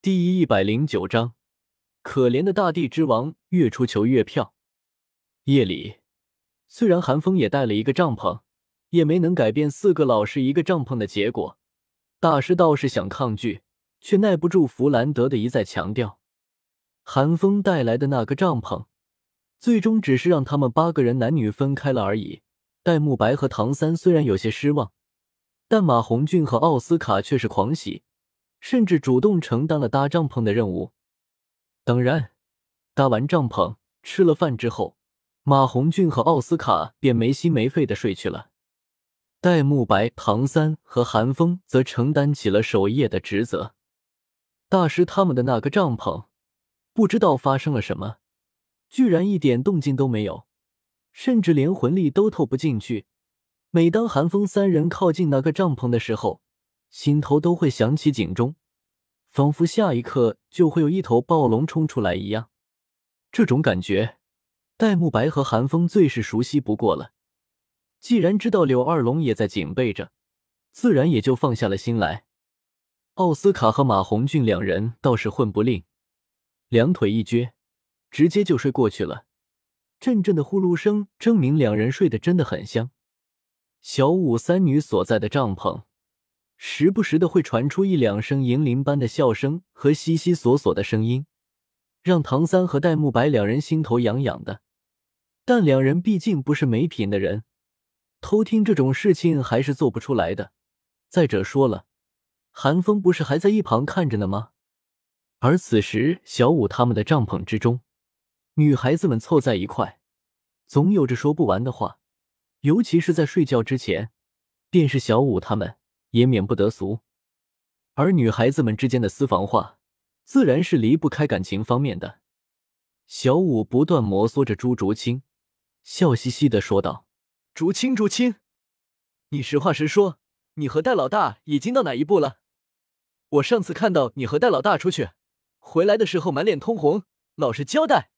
第一百零九章，可怜的大地之王，月出求月票。夜里，虽然韩风也带了一个帐篷，也没能改变四个老师一个帐篷的结果。大师倒是想抗拒，却耐不住弗兰德的一再强调。韩风带来的那个帐篷，最终只是让他们八个人男女分开了而已。戴沐白和唐三虽然有些失望，但马红俊和奥斯卡却是狂喜。甚至主动承担了搭帐篷的任务。当然，搭完帐篷、吃了饭之后，马红俊和奥斯卡便没心没肺的睡去了。戴沐白、唐三和韩风则承担起了守夜的职责。大师他们的那个帐篷，不知道发生了什么，居然一点动静都没有，甚至连魂力都透不进去。每当韩风三人靠近那个帐篷的时候，心头都会响起警钟，仿佛下一刻就会有一头暴龙冲出来一样。这种感觉，戴沐白和韩风最是熟悉不过了。既然知道柳二龙也在警备着，自然也就放下了心来。奥斯卡和马红俊两人倒是混不吝，两腿一撅，直接就睡过去了。阵阵的呼噜声证明两人睡得真的很香。小五三女所在的帐篷。时不时的会传出一两声银铃般的笑声和悉悉索索的声音，让唐三和戴沐白两人心头痒痒的。但两人毕竟不是没品的人，偷听这种事情还是做不出来的。再者说了，韩风不是还在一旁看着呢吗？而此时小五他们的帐篷之中，女孩子们凑在一块，总有着说不完的话，尤其是在睡觉之前，便是小五他们。也免不得俗，而女孩子们之间的私房话，自然是离不开感情方面的。小五不断摩挲着朱竹清，笑嘻嘻的说道：“竹清，竹清，你实话实说，你和戴老大已经到哪一步了？我上次看到你和戴老大出去，回来的时候满脸通红，老实交代，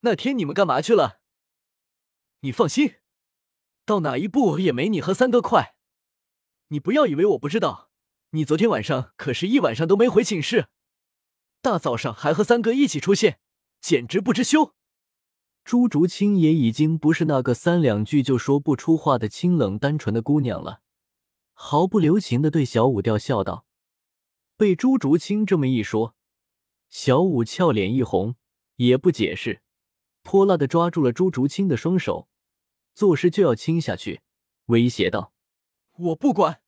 那天你们干嘛去了？你放心，到哪一步也没你和三哥快。”你不要以为我不知道，你昨天晚上可是一晚上都没回寝室，大早上还和三哥一起出现，简直不知羞。朱竹清也已经不是那个三两句就说不出话的清冷单纯的姑娘了，毫不留情的对小五吊笑道。被朱竹清这么一说，小五俏脸一红，也不解释，泼辣的抓住了朱竹清的双手，作势就要亲下去，威胁道。我不管，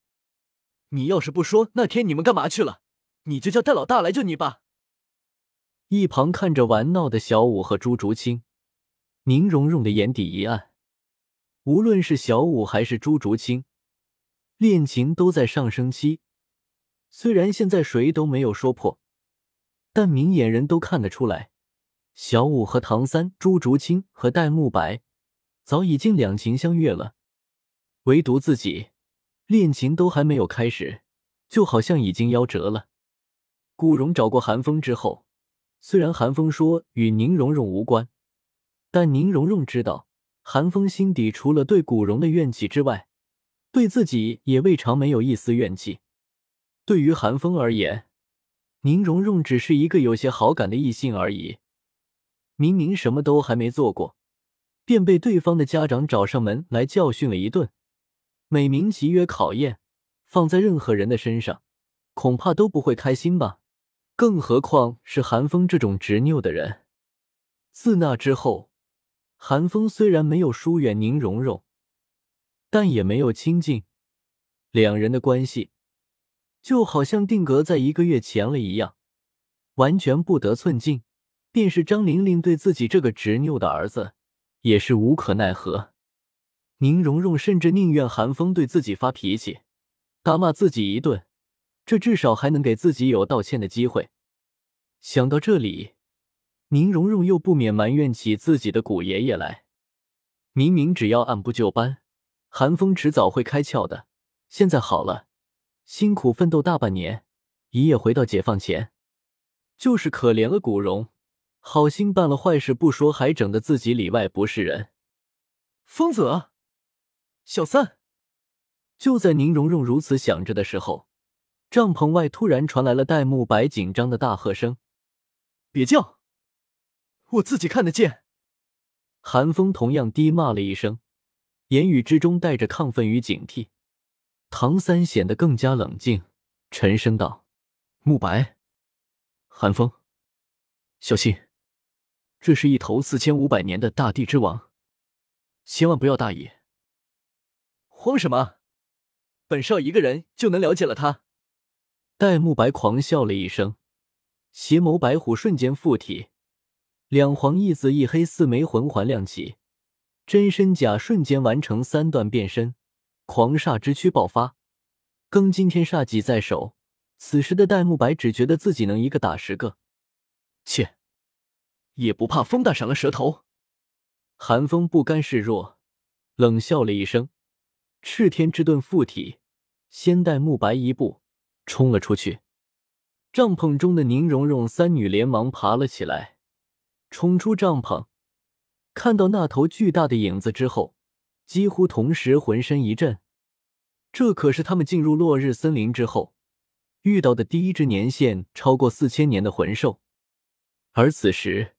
你要是不说那天你们干嘛去了，你就叫戴老大来救你吧。一旁看着玩闹的小五和朱竹清，宁荣荣的眼底一暗。无论是小五还是朱竹清，恋情都在上升期。虽然现在谁都没有说破，但明眼人都看得出来，小五和唐三、朱竹清和戴沐白早已经两情相悦了，唯独自己。恋情都还没有开始，就好像已经夭折了。古荣找过韩风之后，虽然韩风说与宁荣荣无关，但宁荣荣知道韩风心底除了对古荣的怨气之外，对自己也未尝没有一丝怨气。对于韩风而言，宁荣荣只是一个有些好感的异性而已。明明什么都还没做过，便被对方的家长找上门来教训了一顿。美名其曰考验，放在任何人的身上，恐怕都不会开心吧？更何况是韩风这种执拗的人。自那之后，韩风虽然没有疏远宁荣荣，但也没有亲近，两人的关系就好像定格在一个月前了一样，完全不得寸进。便是张玲玲对自己这个执拗的儿子，也是无可奈何。宁荣荣甚至宁愿韩风对自己发脾气，大骂自己一顿，这至少还能给自己有道歉的机会。想到这里，宁荣荣又不免埋怨起自己的古爷爷来。明明只要按部就班，韩风迟早会开窍的。现在好了，辛苦奋斗大半年，一夜回到解放前，就是可怜了古荣，好心办了坏事不说，还整得自己里外不是人，疯子！小三，就在宁荣荣如此想着的时候，帐篷外突然传来了戴沐白紧张的大喝声：“别叫，我自己看得见。”韩风同样低骂了一声，言语之中带着亢奋与警惕。唐三显得更加冷静，沉声道：“慕白，韩风，小心，这是一头四千五百年的大地之王，千万不要大意。慌什么？本少一个人就能了解了他。”戴沐白狂笑了一声，邪眸白虎瞬间附体，两黄一紫一黑四枚魂环亮起，真身甲瞬间完成三段变身。狂煞之躯爆发，庚金天煞戟在手。此时的戴沐白只觉得自己能一个打十个，切，也不怕风大闪了舌头。寒风不甘示弱，冷笑了一声，赤天之盾附体，先带沐白一步冲了出去。帐篷中的宁荣荣三女连忙爬了起来，冲出帐篷，看到那头巨大的影子之后。几乎同时，浑身一震。这可是他们进入落日森林之后遇到的第一只年限超过四千年的魂兽。而此时，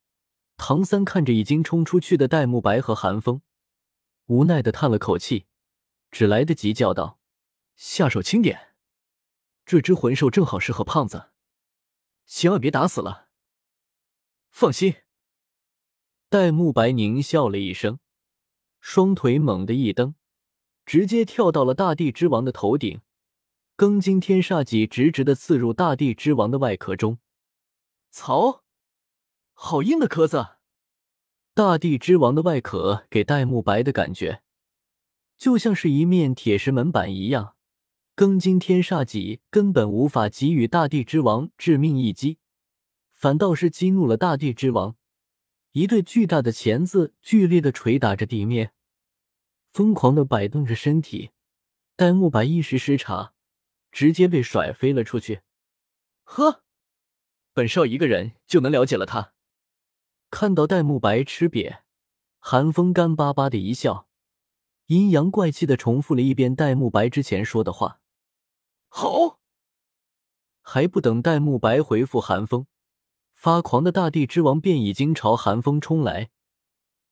唐三看着已经冲出去的戴沐白和寒风，无奈的叹了口气，只来得及叫道：“下手轻点，这只魂兽正好适合胖子，千万别打死了。”放心。戴沐白狞笑了一声。双腿猛地一蹬，直接跳到了大地之王的头顶，庚金天煞戟直直的刺入大地之王的外壳中。操，好硬的壳子！大地之王的外壳给戴沐白的感觉，就像是一面铁石门板一样，庚金天煞戟根本无法给予大地之王致命一击，反倒是激怒了大地之王。一对巨大的钳子剧烈的捶打着地面，疯狂的摆动着身体。戴沐白一时失察，直接被甩飞了出去。呵，本少一个人就能了解了他。看到戴沐白吃瘪，寒风干巴巴的一笑，阴阳怪气的重复了一遍戴沐白之前说的话。好，还不等戴沐白回复寒风。发狂的大地之王便已经朝寒风冲来，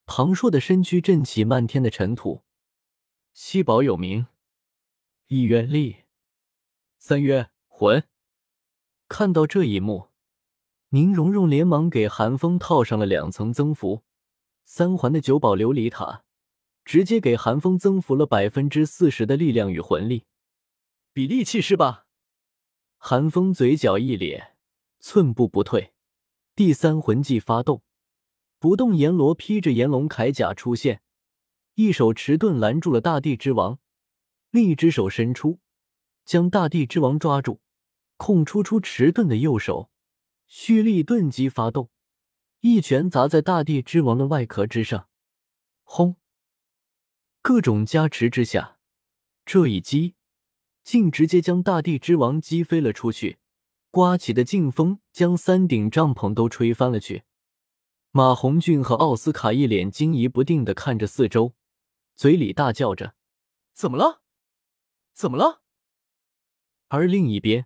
庞硕的身躯震起漫天的尘土。七宝有名，一曰力，三曰魂。看到这一幕，宁荣荣连忙给寒风套上了两层增幅三环的九宝琉璃塔，直接给寒风增幅了百分之四十的力量与魂力。比力气是吧？寒风嘴角一咧，寸步不退。第三魂技发动，不动阎罗披着炎龙铠甲出现，一手持盾拦住了大地之王，另一只手伸出，将大地之王抓住，空出出持盾的右手，蓄力盾击发动，一拳砸在大地之王的外壳之上，轰！各种加持之下，这一击竟直接将大地之王击飞了出去。刮起的劲风将三顶帐篷都吹翻了去。马红俊和奥斯卡一脸惊疑不定的看着四周，嘴里大叫着：“怎么了？怎么了？”而另一边，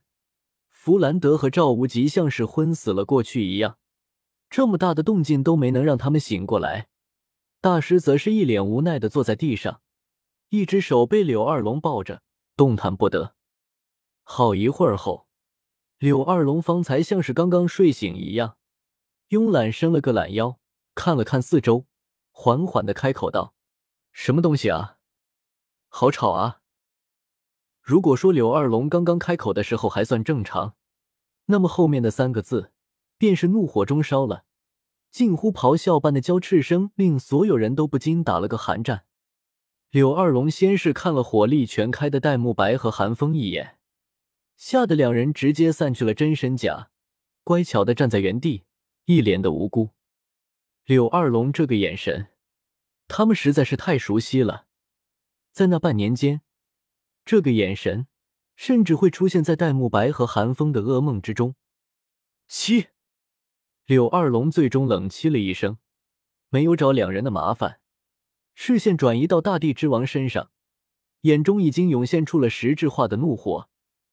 弗兰德和赵无极像是昏死了过去一样，这么大的动静都没能让他们醒过来。大师则是一脸无奈的坐在地上，一只手被柳二龙抱着，动弹不得。好一会儿后。柳二龙方才像是刚刚睡醒一样，慵懒伸了个懒腰，看了看四周，缓缓的开口道：“什么东西啊？好吵啊！”如果说柳二龙刚刚开口的时候还算正常，那么后面的三个字便是怒火中烧了，近乎咆哮般的娇叱声令所有人都不禁打了个寒战。柳二龙先是看了火力全开的戴沐白和寒风一眼。吓得两人直接散去了真身甲，乖巧的站在原地，一脸的无辜。柳二龙这个眼神，他们实在是太熟悉了。在那半年间，这个眼神甚至会出现在戴沐白和寒风的噩梦之中。七，柳二龙最终冷凄了一声，没有找两人的麻烦，视线转移到大地之王身上，眼中已经涌现出了实质化的怒火。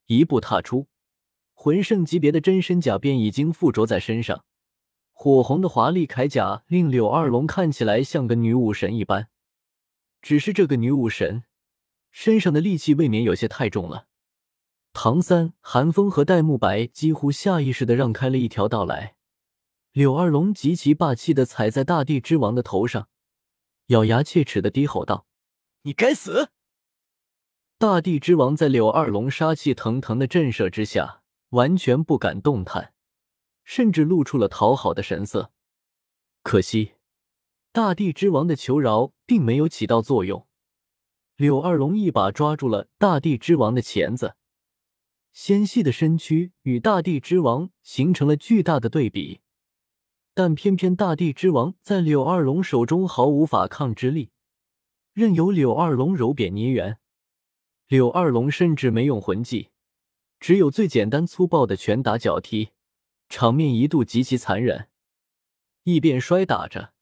一步踏出，魂圣级别的真身甲便已经附着在身上，火红的华丽铠甲令柳二龙看起来像个女武神一般。只是这个女武神身上的戾气未免有些太重了。唐三、韩风和戴沐白几乎下意识的让开了一条道来。柳二龙极其霸气的踩在大地之王的头上，咬牙切齿的低吼道：“你该死！”大地之王在柳二龙杀气腾腾的震慑之下，完全不敢动弹，甚至露出了讨好的神色。可惜，大地之王的求饶并没有起到作用。柳二龙一把抓住了大地之王的钳子。纤细的身躯与大地之王形成了巨大的对比，但偏偏大地之王在柳二龙手中毫无反抗之力，任由柳二龙揉扁捏圆。柳二龙甚至没用魂技，只有最简单粗暴的拳打脚踢，场面一度极其残忍。一边摔打着，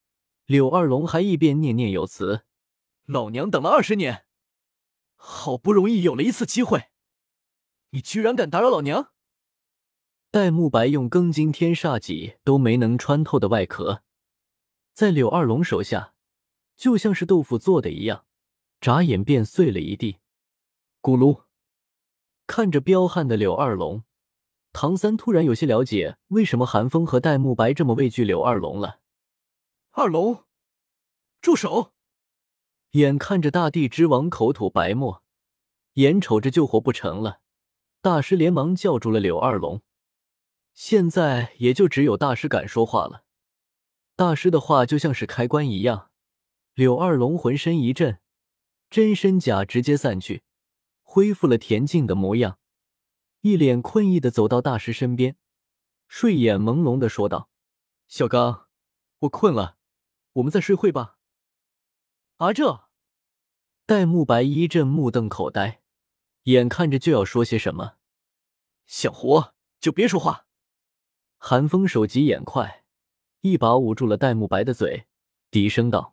柳二龙还一边念念有词：“老娘等了二十年，好不容易有了一次机会。”你居然敢打扰老娘！戴沐白用庚金天煞戟都没能穿透的外壳，在柳二龙手下就像是豆腐做的一样，眨眼便碎了一地。咕噜，看着彪悍的柳二龙，唐三突然有些了解为什么韩风和戴沐白这么畏惧柳二龙了。二龙，住手！眼看着大地之王口吐白沫，眼瞅着救活不成了。大师连忙叫住了柳二龙，现在也就只有大师敢说话了。大师的话就像是开关一样，柳二龙浑身一震，真身甲直接散去，恢复了恬静的模样，一脸困意的走到大师身边，睡眼朦胧的说道：“小刚，我困了，我们再睡会吧。”啊，这戴沐白一阵目瞪口呆。眼看着就要说些什么，想活就别说话。韩风手疾眼快，一把捂住了戴沐白的嘴，低声道：“